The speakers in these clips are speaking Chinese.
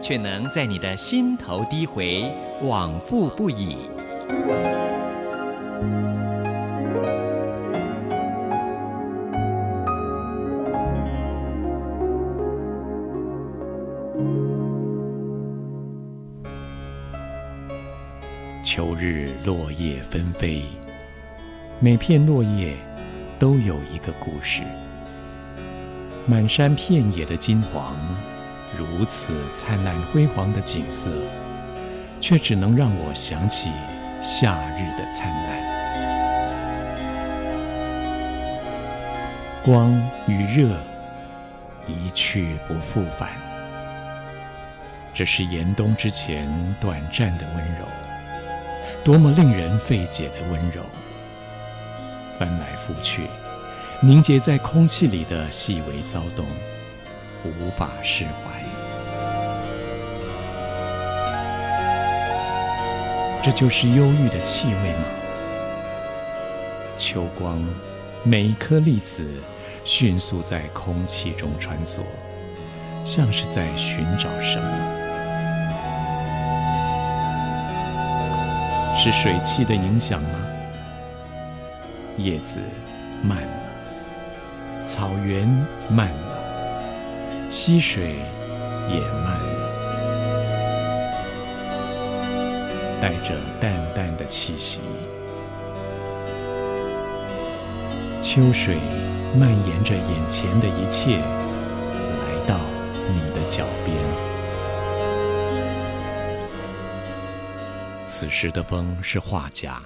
却能在你的心头低回，往复不已。秋日落叶纷飞，每片落叶都有一个故事。满山遍野的金黄，如此灿烂辉煌的景色，却只能让我想起夏日的灿烂。光与热一去不复返，这是严冬之前短暂的温柔。多么令人费解的温柔，翻来覆去，凝结在空气里的细微骚动，无法释怀。这就是忧郁的气味吗？秋光，每一颗粒子迅速在空气中穿梭，像是在寻找什么。是水汽的影响吗？叶子慢了，草原慢了，溪水也慢了，带着淡淡的气息。秋水蔓延着眼前的一切，来到你的脚边。此时的风是画家。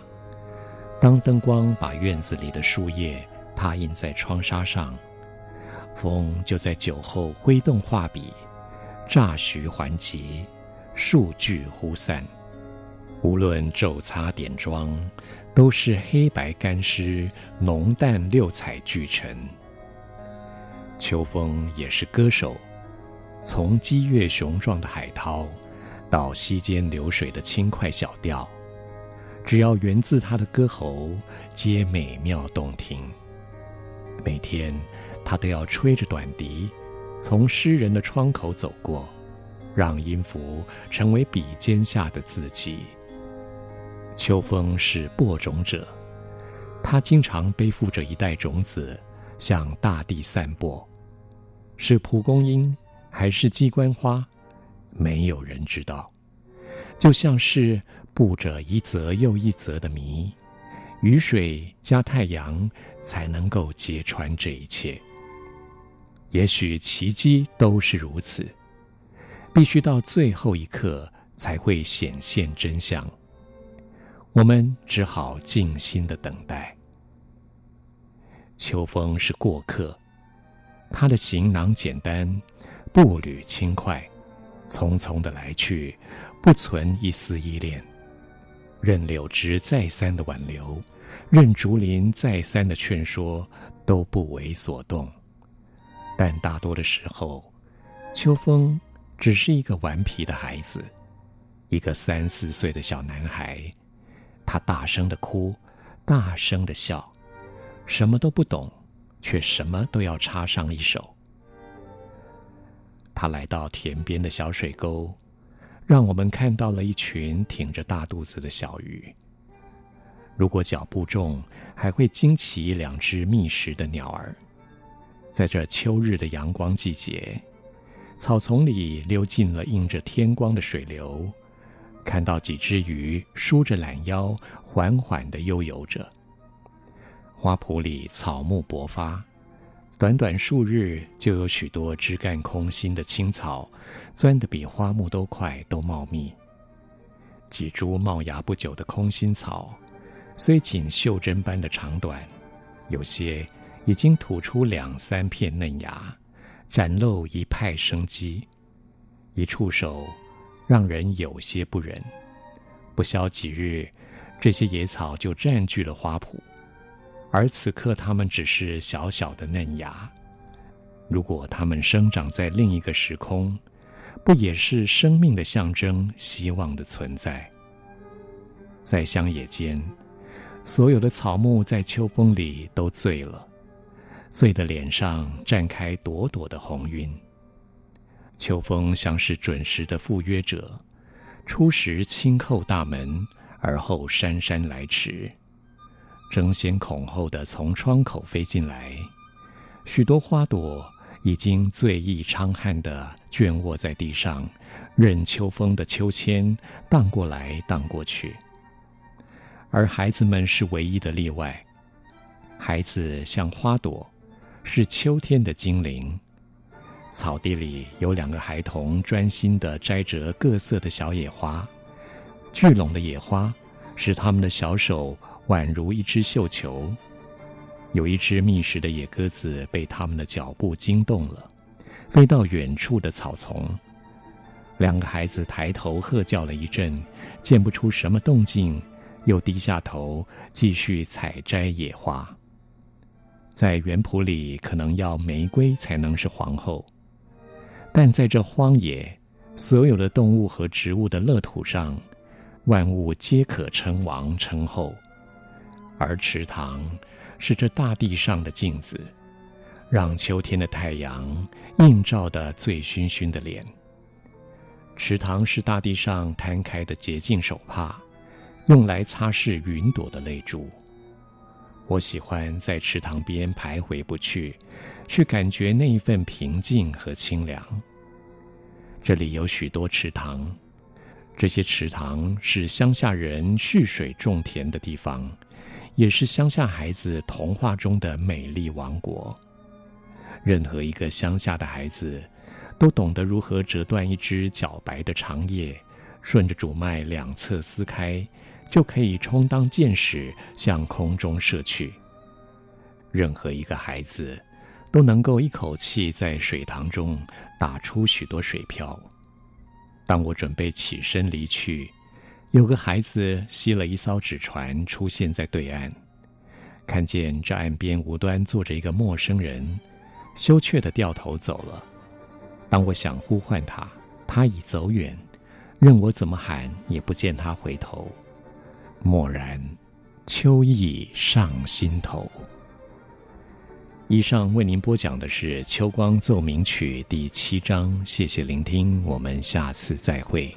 当灯光把院子里的树叶拓印在窗纱上，风就在酒后挥动画笔，乍徐还急，数句忽散。无论皱擦点妆，都是黑白干湿，浓淡六彩俱陈。秋风也是歌手，从激越雄壮的海涛。到溪间流水的轻快小调，只要源自他的歌喉，皆美妙动听。每天，他都要吹着短笛，从诗人的窗口走过，让音符成为笔尖下的字迹。秋风是播种者，他经常背负着一袋种子，向大地散播。是蒲公英，还是鸡冠花？没有人知道，就像是布着一则又一则的谜，雨水加太阳才能够揭穿这一切。也许奇迹都是如此，必须到最后一刻才会显现真相。我们只好静心的等待。秋风是过客，他的行囊简单，步履轻快。匆匆的来去，不存一丝依恋。任柳枝再三的挽留，任竹林再三的劝说，都不为所动。但大多的时候，秋风只是一个顽皮的孩子，一个三四岁的小男孩。他大声的哭，大声的笑，什么都不懂，却什么都要插上一手。他来到田边的小水沟，让我们看到了一群挺着大肚子的小鱼。如果脚步重，还会惊起两只觅食的鸟儿。在这秋日的阳光季节，草丛里溜进了映着天光的水流，看到几只鱼舒着懒腰，缓缓地悠游着。花圃里草木勃发。短短数日，就有许多枝干空心的青草，钻得比花木都快，都茂密。几株冒芽不久的空心草，虽仅袖珍般的长短，有些已经吐出两三片嫩芽，展露一派生机。一触手，让人有些不忍。不消几日，这些野草就占据了花圃，而此刻它们只是小小的嫩芽。如果它们生长在另一个时空，不也是生命的象征、希望的存在？在乡野间，所有的草木在秋风里都醉了，醉的脸上绽开朵朵的红晕。秋风像是准时的赴约者，初时轻叩大门，而后姗姗来迟，争先恐后的从窗口飞进来。许多花朵已经醉意苍酣地倦卧在地上，任秋风的秋千荡过来荡过去。而孩子们是唯一的例外。孩子像花朵，是秋天的精灵。草地里有两个孩童专心地摘着各色的小野花，聚拢的野花使他们的小手宛如一只绣球。有一只觅食的野鸽子被他们的脚步惊动了，飞到远处的草丛。两个孩子抬头喝叫了一阵，见不出什么动静。又低下头继续采摘野花。在园圃里，可能要玫瑰才能是皇后，但在这荒野，所有的动物和植物的乐土上，万物皆可称王称后。而池塘是这大地上的镜子，让秋天的太阳映照的醉醺醺的脸。池塘是大地上摊开的洁净手帕。用来擦拭云朵的泪珠。我喜欢在池塘边徘徊不去，去感觉那一份平静和清凉。这里有许多池塘，这些池塘是乡下人蓄水种田的地方，也是乡下孩子童话中的美丽王国。任何一个乡下的孩子，都懂得如何折断一只皎白的长叶，顺着主脉两侧撕开。就可以充当箭矢，向空中射去。任何一个孩子，都能够一口气在水塘中打出许多水漂。当我准备起身离去，有个孩子吸了一艘纸船出现在对岸，看见这岸边无端坐着一个陌生人，羞怯地掉头走了。当我想呼唤他，他已走远，任我怎么喊也不见他回头。蓦然，秋意上心头。以上为您播讲的是《秋光奏鸣曲》第七章，谢谢聆听，我们下次再会。